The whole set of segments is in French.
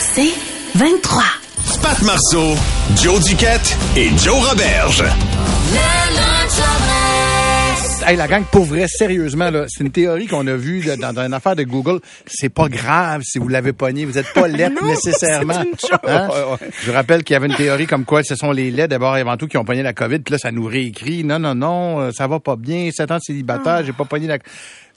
C'est 23. Pat Marceau, Joe Duquette et Joe Roberge. Hey, la gang, pour vrai, sérieusement, là, c'est une théorie qu'on a vue là, dans, dans une affaire de Google. C'est pas grave si vous l'avez pogné. Vous êtes pas lettre Non, nécessairement. c'est une joke. Hein? Je rappelle qu'il y avait une théorie comme quoi ce sont les laits d'abord et avant tout qui ont pogné la COVID. Puis là, ça nous réécrit. Non, non, non, euh, ça va pas bien. 7 ans de célibataire, j'ai pas pogné la...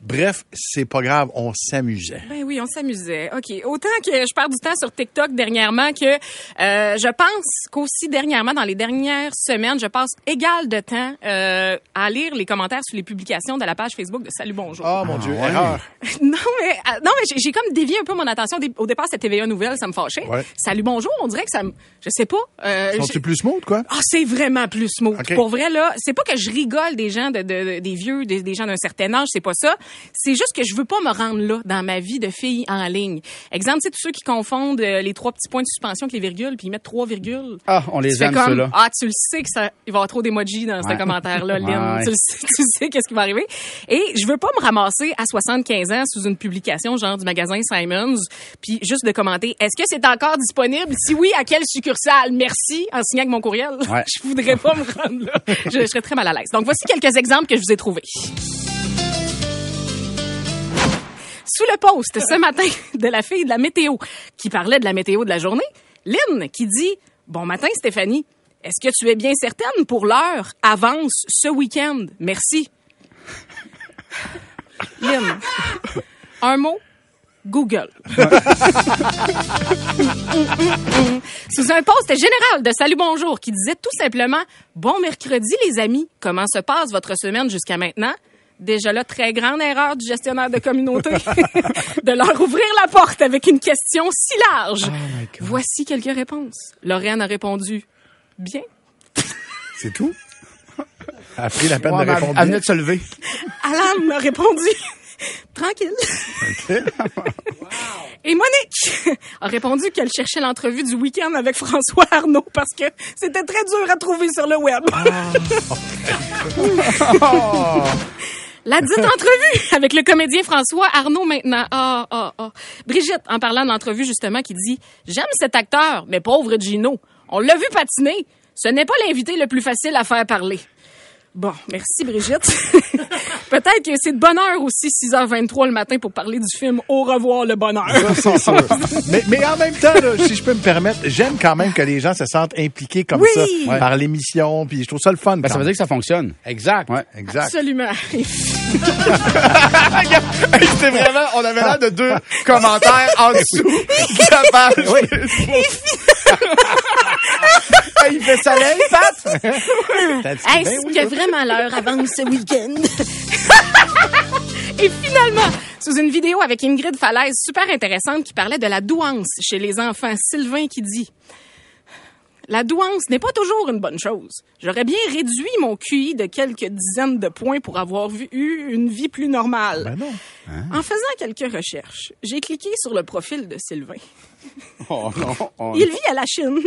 Bref, c'est pas grave. On s'amusait. Ben oui, on s'amusait. OK. Autant que je perds du temps sur TikTok dernièrement que euh, je pense qu'aussi dernièrement, dans les dernières semaines, je passe égal de temps euh, à lire les commentaires sur les publications de la page Facebook de Salut Bonjour. Oh mon Dieu, erreur. Non, mais, euh, non, mais j'ai- j'ai comme dévié un peu mon attention. Au dé- Au départ, c'était TVA Nouvelle, ça me fâchait. Ouais. Salut Bonjour, on dirait que ça me... Je sais pas. Euh, j'ai- plus smooth, quoi? ah, c'est vraiment plus smooth. OK. Pour vrai, là, c'est pas que je rigole des gens, de, de- des vieux, des, des gens d'un certain âge, c'est pas ça. C'est juste que je veux pas me rendre là dans ma vie de fille en ligne. Exemple, c'est tous ceux qui confondent euh, les trois petits points de suspension avec les virgules, puis ils mettent trois virgules. Ah, on les Tu aime, ceux-là. ah, tu le sais que ça, il va y avoir trop d'emojis dans ce commentaire-là, Lynn. Ouais. Tu le sais, tu le sais qu'est-ce qui va arriver. Et je veux pas me ramasser à 75 ans sous une publication genre du magasin Simons, puis juste de commenter, est-ce que c'est encore disponible? Si oui, à quelle succursale? Merci, en signant avec mon courriel. Ouais. je voudrais pas me rendre là. Je, je serais très mal à l'aise. Donc, voici quelques exemples que je vous ai trouvés. Sous le post ce matin de la fille de la météo qui parlait de la météo de la journée, Lynn qui dit Bon matin Stéphanie, est-ce que tu es bien certaine pour l'heure avance ce week-end? Merci. Lynn, un mot, Google. Sous un post général de Salut Bonjour qui disait tout simplement Bon mercredi les amis, comment se passe votre semaine jusqu'à maintenant? Déjà là, très grande erreur du gestionnaire de communauté de leur ouvrir la porte avec une question si large. Voici quelques réponses. Lorraine a répondu Bien. C'est tout? Elle a pris la peine Ouais, de répondre. elle venait de se lever. Alan a répondu Tranquille. Et Monique a répondu qu'elle cherchait l'entrevue du week-end avec François Arnaud parce que c'était très dur à trouver sur le web. La dite entrevue avec le comédien François Arnaud maintenant. Ah, ah, ah. Brigitte, en parlant de l'entrevue justement, qui dit « J'aime cet acteur, mais pauvre Gino. On l'a vu patiner. Ce n'est pas l'invité le plus facile à faire parler. » Bon, merci Brigitte. Peut-être que c'est de bonne heure aussi, 6h23 le matin, pour parler du film Au revoir le bonheur. Ça, c'est sûr. mais, mais en même temps, là, si je peux me permettre, j'aime quand même que les gens se sentent impliqués comme Oui. ça Ouais. par l'émission, puis je trouve ça le fun. Ben, ça veut dire que ça fonctionne. Exact. Ouais. Exact. Absolument. C'était vraiment, on avait l'air de deux commentaires en dessous de la page. Hey, il fait soleil, Pat? Est-ce oui, que vraiment l'heure avance ce week-end? Et finalement, sous une vidéo avec Ingrid Falaise, super intéressante, qui parlait de la douance chez les enfants, Sylvain qui dit La douance n'est pas toujours une bonne chose. J'aurais bien réduit mon QI de quelques dizaines de points pour avoir vu- eu une vie plus normale. Ben non. En faisant quelques recherches, j'ai cliqué sur le profil de Sylvain. Oh non. on- Il vit à la Chine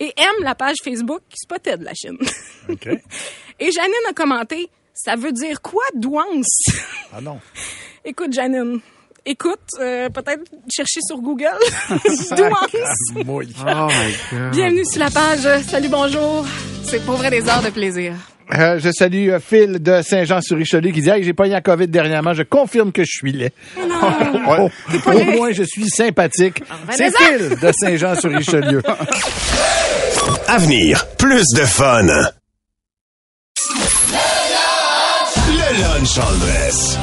et aime la page Facebook Spotted de la Chine. OK. Et Janine a commenté Ça veut dire quoi, douance Ah non. Écoute, Janine. Écoute, euh, peut-être chercher sur Google. douance. Mouille. Oh my God. Bienvenue sur la page. Salut, bonjour. C'est pour vrai des heures de plaisir. Euh, je salue euh, Phil de Saint-Jean-sur-Richelieu qui dit hey, j'ai pas eu la COVID dernièrement, je confirme que je suis laid. non. Au, au moins, je suis sympathique. C'est revenez-en. Phil de Saint-Jean-sur-Richelieu. Avenir, plus de fun. Le lunch en dress.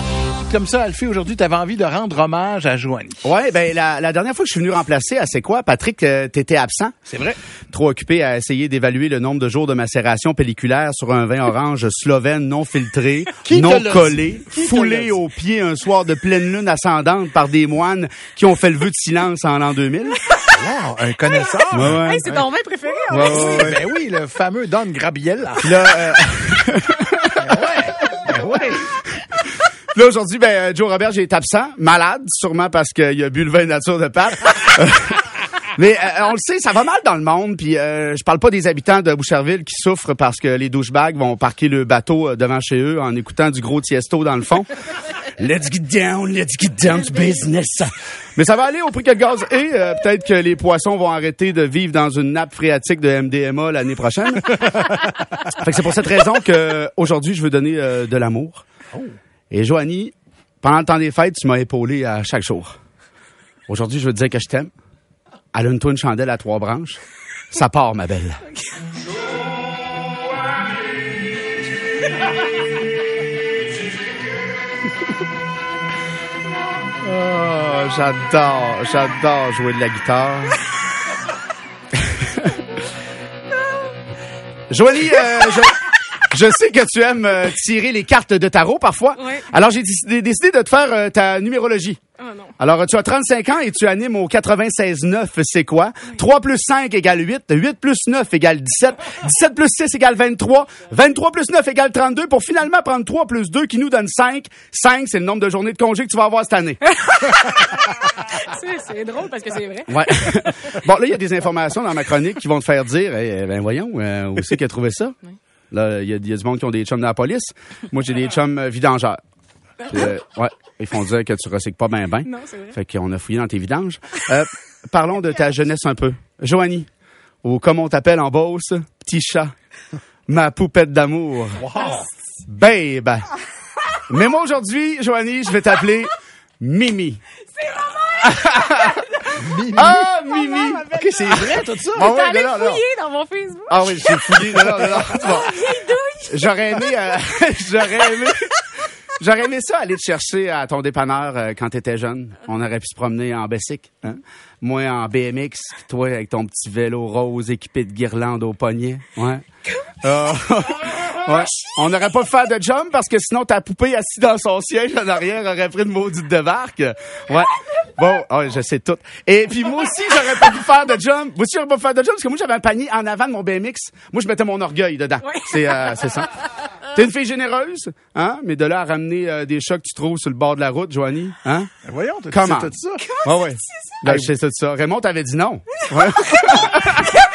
Comme ça, Alfie, aujourd'hui, tu avais envie de rendre hommage à Joanie. Ouais, ben la, la dernière fois que je suis venu remplacer, à c'est quoi, Patrick, euh, t'étais absent. C'est vrai. Trop occupé à essayer d'évaluer le nombre de jours de macération pelliculaire sur un vin orange slovène non filtré, Qui non collé, foulé dit? au pied un soir de pleine lune ascendante par des moines qui ont fait le vœu de silence en l'an 2000. Wow, un connaisseur. Ouais, ouais. Hey, c'est ton vin préféré, en Ouais, fait. ouais, ouais. Ben oui, le fameux Don Grabiella. Puis là, euh. Là, aujourd'hui, ben, euh, Joe Robert, j'ai été absent, malade, sûrement parce qu'il a bu le vin nature de Pat. Mais euh, on le sait, ça va mal dans le monde. Puis euh, je parle pas des habitants de Boucherville qui souffrent parce que les douchebags vont parquer le bateau euh, devant chez eux en écoutant du gros tiesto dans le fond. Let's get down, let's get down to business. Mais ça va aller au prix que le gaz. Euh, Peut-être que les poissons vont arrêter de vivre dans une nappe phréatique de MDMA l'année prochaine. fait que c'est pour cette raison que aujourd'hui je veux donner de l'amour. Et Joanie, pendant le temps des fêtes, tu m'as épaulé à chaque jour. Aujourd'hui, je veux te dire que je t'aime. Allume-toi une chandelle à trois branches. Ça part, ma belle. Oh, j'adore, j'adore jouer de la guitare. Joanie, euh, je, je sais que tu aimes euh, tirer les cartes de tarot parfois. Oui. Alors, j'ai décidé, décidé de te faire euh, ta numérologie. Oh non. Alors, tu as 35 ans et tu animes au 96.9, c'est quoi? 3 plus 5 égale 8, 8 plus 9 égale 17, 17 plus 6 égale 23, 23 plus 9 égale 32 pour finalement prendre 3 plus 2 qui nous donne 5. 5, c'est le nombre de journées de congé que tu vas avoir cette année. C'est- drôle parce que c'est vrai. Ouais. bon, là, il y a des informations dans ma chronique qui vont te faire dire, Eh, ben voyons, euh, où c'est qu'il a trouvé ça? Là, il y, y a du monde qui ont des chums dans la police. Moi, j'ai des chums euh, vidangeurs. Puis, euh, ouais, ils font dire que tu recycles pas bien ben. Non, c'est vrai. Fait qu'on a fouillé dans tes vidanges. Euh, parlons de ta jeunesse un peu. Joanie, ou comme on t'appelle en Beauce, petit chat, ma poupette d'amour. Babe. Mais moi, aujourd'hui, Joanie, je vais t'appeler Mimi. Ah, Mimi! OK, c'est vrai, tout ça? T'es ouais, allé non, non, non. fouiller dans mon Facebook. Ah oui, j'ai fouillé. Non, non, non. J'aurais aimé, euh, j'aurais aimé, j'aurais aimé ça aller te chercher à ton dépanneur euh, quand t'étais jeune. On aurait pu se promener en Bessic, hein? Moi en BMX, toi avec ton petit vélo rose équipé de guirlandes au poignet. Ouais. Ah, ouais. On n'aurait pas pu faire de jump parce que sinon ta poupée assise dans son siège en arrière aurait pris une maudite débarque. Ouais. Bon, ouais, je sais tout. Et puis moi aussi, j'aurais pas pu faire de jump. Moi aussi, j'aurais pas pu faire de jump parce que moi, j'avais un panier en avant de mon BMX. Moi, je mettais mon orgueil dedans. Ouais. C'est euh, c'est ça. T'es une fille généreuse, hein? Mais de là à ramener euh, des chats que tu trouves sur le bord de la route, Joanie, hein? Ben voyons, Comment? sais tout ça? Ouais, ouais. Ben, je sais tout ça. Raymond t'avait dit non. Ouais.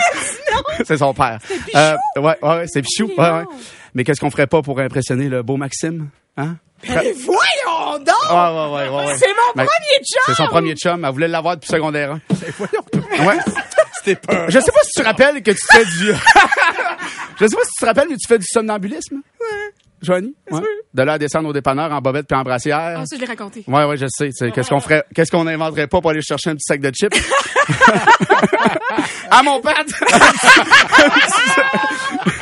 c'est son père. Euh, ouais, ouais, ouais, c'est Pichou. Ouais, ouais. Mais qu'est-ce qu'on ferait pas pour impressionner le beau Maxime? Hein? Mais voyons donc! Ouais, ouais, ouais, ouais, ouais. C'est mon Ben, premier chum! C'est son premier chum. Elle voulait l'avoir depuis secondaire 1. Ouais. C'était peur. Je sais pas si tu te rappelles que tu fais du... Je sais pas si tu te rappelles, mais tu fais du somnambulisme. Joanie? Ouais. De là à descendre au dépanneur en bobette puis en brassière. Ah, ça, je l'ai raconté. Ouais, ouais, je sais, Qu'est-ce qu'on ferait, qu'est-ce qu'on inventerait pas pour aller chercher un petit sac de chips? à mon pad!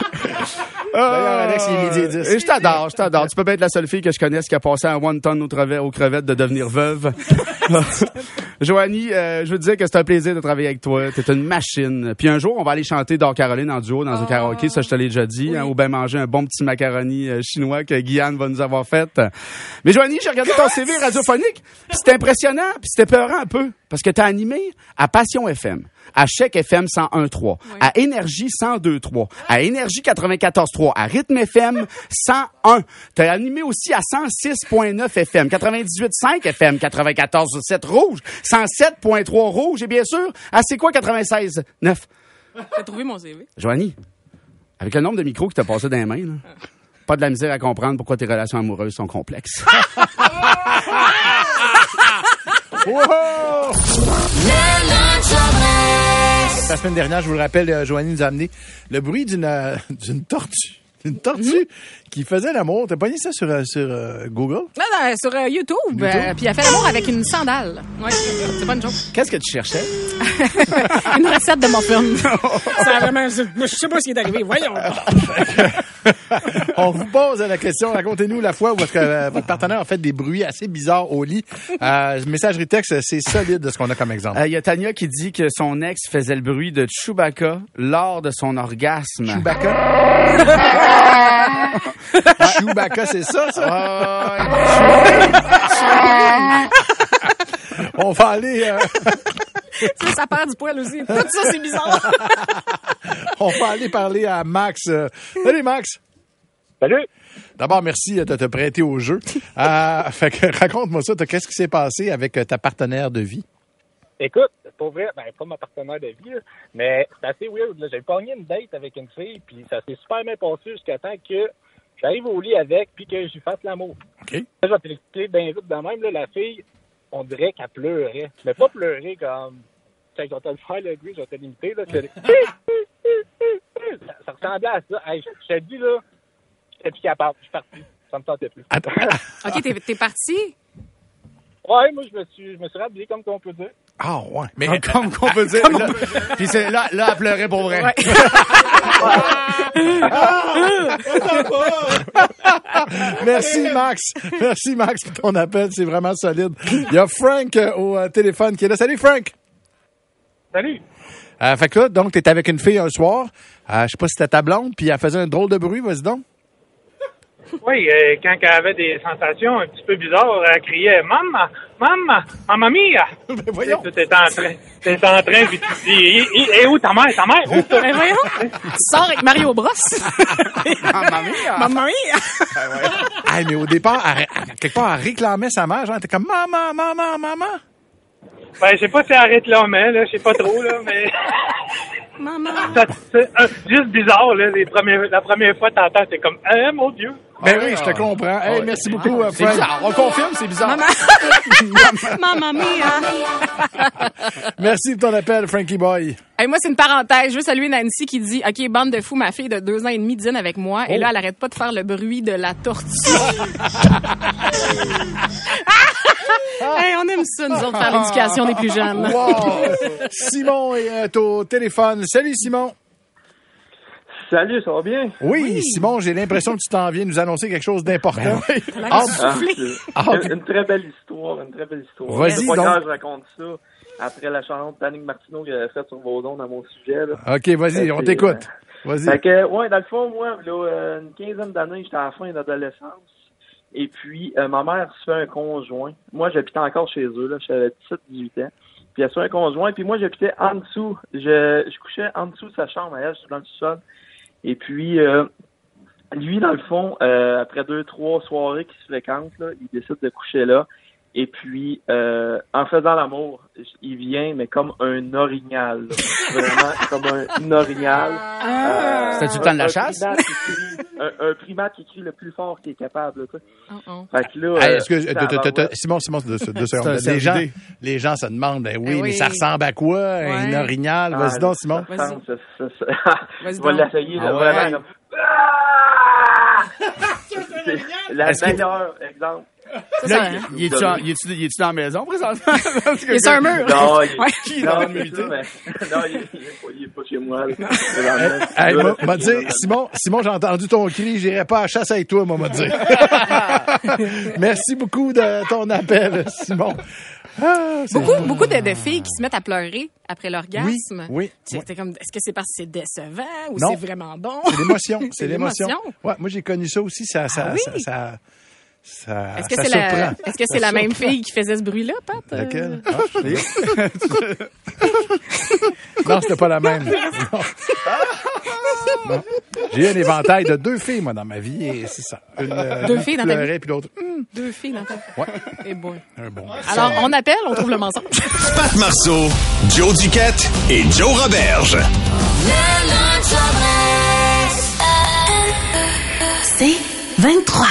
D'ailleurs, Alex, il est midi et dix. Et je t'adore, je t'adore. Tu peux pas être la seule fille que je connaisse qui a passé un one ton aux, creve- aux crevettes de devenir veuve. Joanie, euh, je veux te dire que c'est un plaisir de travailler avec toi. T'es une machine. Puis un jour, on va aller chanter Dor Caroline en duo dans un karaoké. Ça, je te l'ai déjà dit. hein, ou bien manger un bon petit macaroni euh, chinois que Guyane va nous avoir fait. Mais Joanie, j'ai regardé ton CV radiophonique. C'était impressionnant. Puis c'était peurant un peu. Parce que t'as animé à Passion FM, à Chèque FM 101.3, à Énergie 102.3, à Énergie 94.3, à Rythme FM 101. T'as animé aussi à 106.9 FM, 98.5 FM, 94.7 Rouge, 107.3 Rouge et bien sûr, à C'est quoi 96.9? T'as trouvé mon CV. Joanie, avec le nombre de micros qui t'a passé dans les mains, là, pas de la misère à comprendre pourquoi tes relations amoureuses sont complexes. La semaine dernière, je vous le rappelle, euh, Joanie nous a amené le bruit d'une euh, d'une tortue. Une tortue qui faisait l'amour. T'as pogné ça sur, euh, sur euh, Google? Non, non, sur euh, YouTube, euh, puis elle fait l'amour avec une sandale. Ouais, c'est pas une joke. Qu'est-ce que tu cherchais? Une recette de muffin. ça a vraiment, je sais pas ce qui est arrivé. Voyons. On vous pose la question. Racontez-nous la fois où euh, votre partenaire a fait des bruits assez bizarres au lit. Euh, messagerie texte, c'est solide de ce qu'on a comme exemple. Il y a Tania qui dit que son ex faisait le bruit de Chewbacca lors de son orgasme. Chewbacca? Chewbacca, c'est ça, ça? On va aller, euh, Ça, ça perd du poil aussi. Tout ça, c'est bizarre. on va aller parler à Max. Salut, Max. Salut! D'abord, merci de te prêter au jeu. Euh, fait que raconte-moi ça. Qu'est-ce qui s'est passé avec ta partenaire de vie? Écoute, pour vrai, ben, pas ma partenaire de vie, là, mais c'est assez weird. là. J'ai pogné une date avec une fille, puis ça s'est super bien passé jusqu'à temps que j'arrive au lit avec, puis que je lui fasse l'amour. OK. Là, je vais te l'expliquer bien vite de même. Là, la fille, on dirait qu'elle pleurait. Mais pas pleurer comme... Tiens, je vais te le faire, le bruit, je vais te l'imiter. Là, ça, ça ressemblait à ça. Hey, je, je te dis, là, j'étais plus capable. Je suis parti. Ça me tentait plus. OK, t'es, t'es parti? Ouais, moi, je me suis, je me suis rhabillé comme qu'on peut dire. Ah, ouais. Mais Comme qu'on peut dire. là. Puis c'est là, là, elle pleurait pour vrai. Ouais. Merci, Max. Merci, Max, pour ton appel. C'est vraiment solide. Il y a Frank euh, au euh, téléphone qui est là. Salut, Frank. Salut! Euh, fait que là, donc, t'es avec une fille un soir. Euh, je sais pas si c'était ta blonde, puis elle faisait un drôle de bruit. Vas-y donc. Oui, euh, quand elle avait des sensations un petit peu bizarres, elle criait Maman, maman, mamma mia. Ben, voyons. Tu étais en train, t'étais en train, puis tu dis, et, et- et où ta mère, ta mère, où? Ben voyons. Tu sors avec Mario Bros. Mamma mia. Maman mia. Hey, mais au départ, elle- elle- quelque part, elle réclamait sa mère. Genre, elle était comme maman, maman, maman. Ben, je sais pas si elle arrête là, mais là, je sais pas trop, là, mais Maman. ça, c'est euh, juste bizarre, là, les premiers, la première fois, t'entends, t'es comme, eh, mon Dieu. Ben oui, je te comprends. Hey, merci beaucoup, euh, C'est Frank. bizarre. On confirme, c'est bizarre. Maman mia. Merci pour ton appel, Frankie Boy. Hey, moi, c'est une parenthèse. Je veux saluer Nancy qui dit OK, bande de fous, ma fille de deux ans et demi dîne avec moi. Et là, elle arrête pas de faire le bruit de la tortue. hey, on aime ça, nous autres, faire l'éducation des plus jeunes. Wow. Simon est euh, au téléphone. Salut, Simon. Salut, ça va bien? Oui, Simon, j'ai l'impression que tu t'en viens nous annoncer quelque chose d'important. La Ah. Ah, une, une très belle histoire, une très belle histoire. Vas-y, donc. je raconte ça après la chanson de Tannick Martineau que j'avais faite sur vos ondes à mon sujet. Là. OK, vas-y, Euh, on t'écoute. Vas-y. Fait que, ouais, dans le fond, moi, là, euh, une quinzaine d'années, j'étais à la fin d'adolescence. Et puis, euh, ma mère se fait un conjoint. Moi, j'habitais encore chez eux. J'avais 17-18 ans. Puis, elle se fait un conjoint. Puis, moi, j'habitais en dessous. Je, je couchais en dessous de sa chambre, elle, dans le sol. Et puis, euh, lui, dans le fond, euh, après deux, trois soirées qui se fréquentent, il décide de coucher là. Et puis, euh, en faisant l'amour, il vient, mais comme un orignal. là. Vraiment comme un orignal. Euh, C'était-tu le temps de la un chasse? primate qui crie- un, un primate qui crie le plus fort qu'il est capable. là, quoi. Oh, oh. Fait que là, euh, ça de- de- de-. Simon, Simon, deux, deux secondes. un Les gens, les gens se demandent, ben oui, Eh mais ça ressemble à quoi? Un orignal? Ah, Vas-y donc, Simon. Vas-y. l'essayer, là, Ah ouais. vraiment. comme- Ah! C'est la que- meilleure exemple. Ça, il- hein? il est-tu en- il est-tu il est-tu dans la maison présentement? Il est sur un mur. Non, il, Ouais. Qui non, dans c'est l'humidité? ça, mais- non, il, il est pas, il est pas chez moi. là. Hey, m'a dit, Simon, Simon, j'ai entendu ton cri, j'irai pas à la chasse avec toi, moi, m'a dit. Merci beaucoup de ton appel, Simon. Ah, c'est- Beaucoup, beaucoup de, de filles qui se mettent à pleurer après l'orgasme. Oui, oui. C'était comme, est-ce que c'est parce que c'est décevant ou Non. c'est vraiment bon? C'est l'émotion, c'est C'est l'émotion. l'émotion? Ouais, moi j'ai connu ça aussi, ça, ça, Ah oui? ça, ça, ça, Est-ce que ça c'est la, surprend. est-ce que c'est la même fille qui faisait ce bruit-là, Pat? Euh, Laquelle? Ah, je l'ai. non, c'était pas la même. Non. Non. J'ai eu un éventail de deux filles, moi, dans ma vie, et c'est ça. Une, euh, Deux une filles dans ta pleurait, puis l'autre, hum, Deux filles dans ta Ouais. Et bon. un bon. Alors, on appelle, on trouve le mensonge. Pat Marceau, Joe Duquette et Joe Roberge. C'est 23.